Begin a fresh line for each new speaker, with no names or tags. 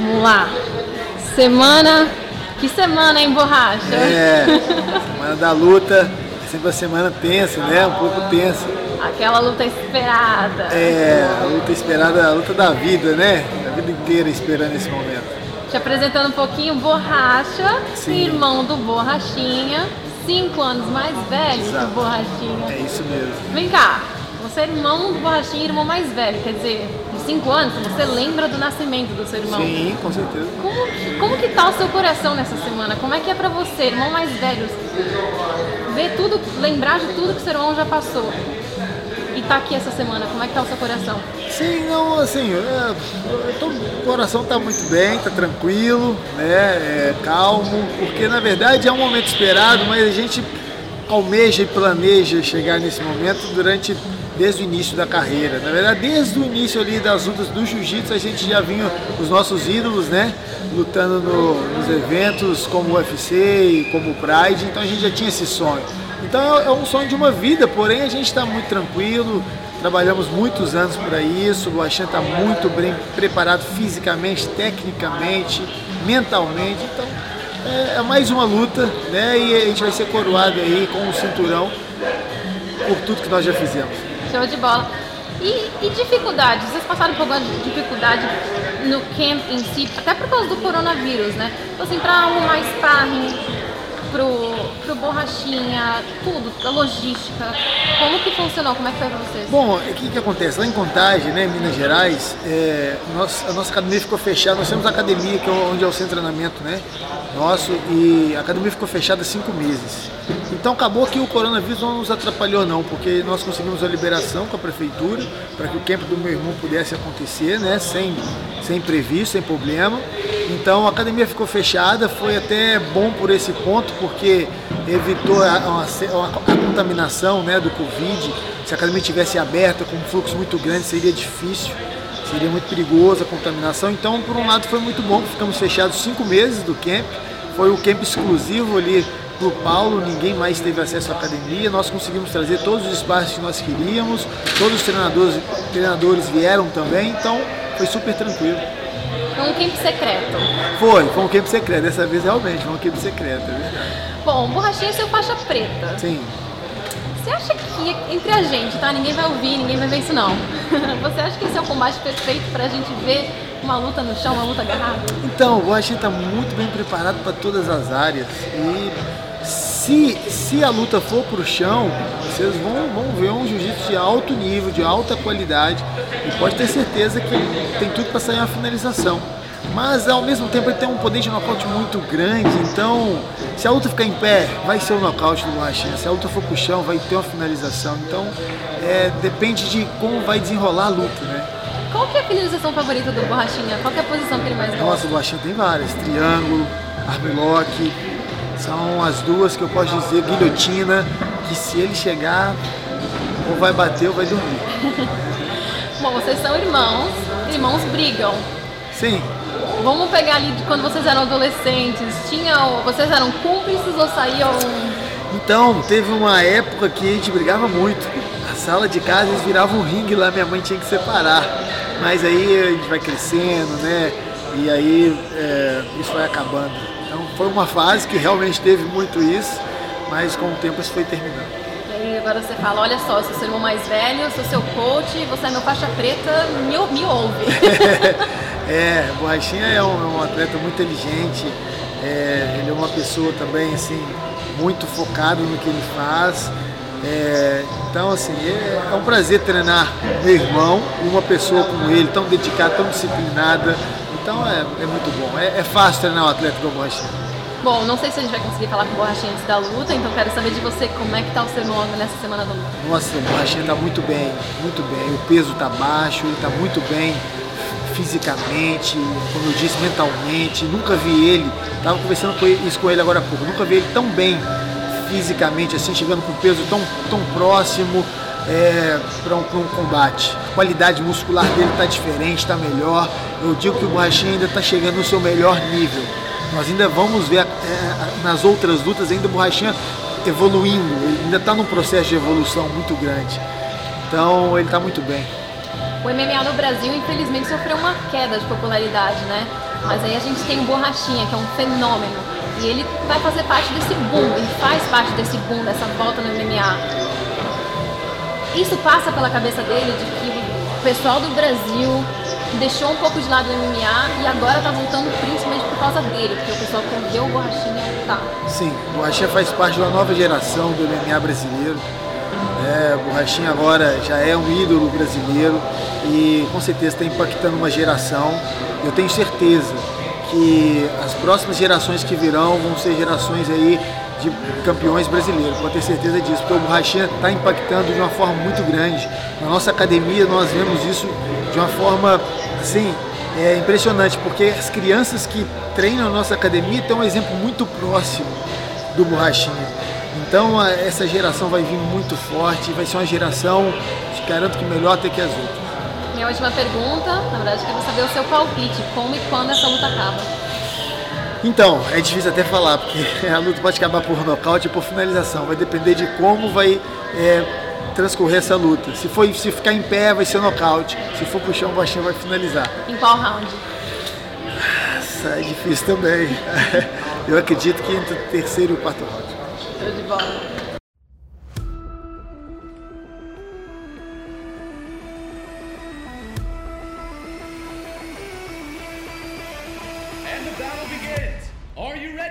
Vamos lá. Semana. Que semana, hein, borracha?
É, semana da luta. É sempre uma semana tensa, né? Um pouco tensa.
Aquela luta esperada.
É, a luta esperada, a luta da vida, né? A vida inteira esperando esse momento.
Te apresentando um pouquinho, Borracha,
Sim.
irmão do Borrachinha, cinco anos mais velho
Exato.
que o Borrachinha.
É isso mesmo.
Vem cá, você é irmão do Borrachinha, irmão mais velho, quer dizer, de cinco anos, você lembra do nascimento do seu irmão.
Sim, com certeza.
Como, que- como que tá o seu coração nessa semana? Como é que é pra você, irmão mais velho, ver tudo, lembrar de tudo que seu irmão já passou? E tá aqui essa semana, como é que tá o seu coração?
Sim, não, assim, é, tô- o coração tá muito bem, tá tranquilo, né? é, calmo, porque na verdade é um momento esperado, mas a gente almeja e planeja chegar nesse momento durante desde o início da carreira. Na verdade, desde o início ali das lutas do jiu-jitsu, a gente já vinha os nossos ídolos, né? Lutando no- nos eventos como o UFC e como o Pride, então a gente já tinha esse sonho. Então é um sonho de uma vida, porém a gente está muito tranquilo, trabalhamos muitos anos para isso, o Boachan está muito bem preparado fisicamente, tecnicamente, mentalmente, então é, é mais uma luta, né? E a gente vai ser coroado aí com o cinturão por tudo que nós já fizemos.
Show de bola. E, e dificuldades? Vocês passaram por alguma dificuldade no camp em si, até por causa do coronavírus, né? Então, assim, pra arrumar sparring pro, pro borrachinha, tudo, a logística, como que funcionou? Como é que foi pra vocês?
Bom, o que, que acontece? Lá em Contagem, né, Minas Gerais, é, nós- a nossa academia ficou fechada. Nós temos a academia, que é onde é o centro de treinamento né, nosso, e a academia ficou fechada cinco meses. Então acabou que o coronavírus não nos atrapalhou não, porque nós conseguimos a liberação com a prefeitura para que o camp do meu irmão pudesse acontecer, né, sem, sem imprevisto, sem problema. Então a academia ficou fechada, foi até bom por esse ponto, porque evitou a, a- a contaminação né, do Covid. Se a academia tivesse aberta com um fluxo muito grande, seria difícil, seria muito perigoso a contaminação. Então, por um lado, foi muito bom, ficamos fechados cinco meses do camp. Foi o camp exclusivo ali para o Paulo, ninguém mais teve acesso à academia. Nós conseguimos trazer todos os espaços que nós queríamos, todos os treinadores, treinadores vieram também, então foi super tranquilo.
Foi um camp secreto.
Foi, foi um camp secreto, dessa vez realmente foi um camp secreto, é verdade.
Bom, borrachinha é seu faixa preta.
Sim.
Você acha que entre a gente, tá? Ninguém vai ouvir, ninguém vai ver isso não. Você acha que esse é o combate perfeito pra gente ver uma luta no chão, uma luta agarrada?
Então, o Washington está muito bem preparado para todas as áreas. E se, se a luta for para o chão, vocês vão, vão ver um jiu-jitsu de alto nível, de alta qualidade. E pode ter certeza que tem tudo para sair uma finalização. Mas ao mesmo tempo ele tem um poder de nocaute muito grande, então se a luta ficar em pé, vai ser o nocaute do Washington. Se a luta for pro chão, vai ter uma finalização. Então é, depende de como vai desenrolar a luta, né?
Qual que é a finalização favorita do borrachinha? Qual que é a posição que ele mais gosta?
Nossa, o Washington tem várias. Triângulo, armlock. São as duas que eu posso dizer, guilhotina, que se ele chegar, ou vai bater ou vai dormir.
Bom, vocês são irmãos, irmãos brigam.
Sim,
Vamos pegar ali de quando vocês eram adolescentes. Tinha, vocês eram cúmplices ou saíam?
então teve uma época que a gente brigava muito. A sala de casa eles viravam um ringue lá, minha mãe tinha que separar. Mas aí a gente vai crescendo, né? E aí é, isso vai acabando. Foi uma fase que realmente teve muito isso, mas com o tempo isso foi terminando.
E aí agora você fala, olha só, eu sou seu irmão mais velho, eu sou seu coach, você é meu faixa preta, me, me ouve.
É, o Borrachinha é um, é um atleta muito inteligente, é, ele é uma pessoa também assim, muito focado no que ele faz. É, então assim, é, é um prazer treinar meu irmão e uma pessoa como ele, tão dedicada, tão disciplinada. Então é, é muito bom. É, é fácil treinar um atleta como o Borrachinha.
Bom, não sei se a gente vai conseguir falar com o Borrachinha antes da luta, então quero saber de você como é que tá o seu irmão nessa semana da luta.
Nossa, o Borrachinha está muito bem, muito bem. O peso está baixo, ele está muito bem fisicamente, como eu disse, mentalmente. Nunca vi ele, estava conversando com ele- isso com ele agora há pouco, nunca vi ele tão bem fisicamente, assim, chegando com peso tão, tão próximo para um, um combate. A qualidade muscular dele está diferente, está melhor. Eu digo que o Borrachinha ainda está chegando no seu melhor nível. Nós ainda vamos ver é, nas outras lutas ainda o Borrachinha evoluindo, ele ainda está num processo de evolução muito grande. Então ele está muito bem.
O MMA no Brasil, infelizmente, sofreu uma queda de popularidade, né? Mas aí a gente tem o Borrachinha, que é um fenômeno. E ele vai fazer parte desse boom, ele faz parte desse boom, dessa volta no MMA. Isso passa pela cabeça dele de que o pessoal do Brasil deixou um pouco de lado o MMA e agora tá voltando principalmente por causa dele, porque o pessoal ver o Borrachinha tá.
Sim, o Borrachinha faz parte de uma nova geração do MMA brasileiro. É, o Borrachinha agora já é um ídolo brasileiro e com certeza está impactando uma geração. Eu tenho certeza que as próximas gerações que virão vão ser gerações aí de campeões brasileiros, pode ter certeza disso, porque o Borrachinha está impactando de uma forma muito grande. Na nossa academia nós vemos isso de uma forma assim, é impressionante, porque as crianças que treinam na nossa academia têm um exemplo muito próximo do Borrachinha. Então essa geração vai vir muito forte, vai ser uma geração, te garanto que melhor até que as outras.
Minha última pergunta, na verdade, eu quero saber o seu palpite, como e quando essa luta acaba.
Então, é difícil até falar, porque a luta pode acabar por nocaute ou por finalização. Vai depender de como vai é, transcorrer essa luta. Se for se ficar em pé, vai ser nocaute. Se for pro chão, o baixinho vai finalizar.
Em qual round?
Nossa, é difícil também. Eu acredito que entre o terceiro e o quarto round.
Show de bola.
Are you ready?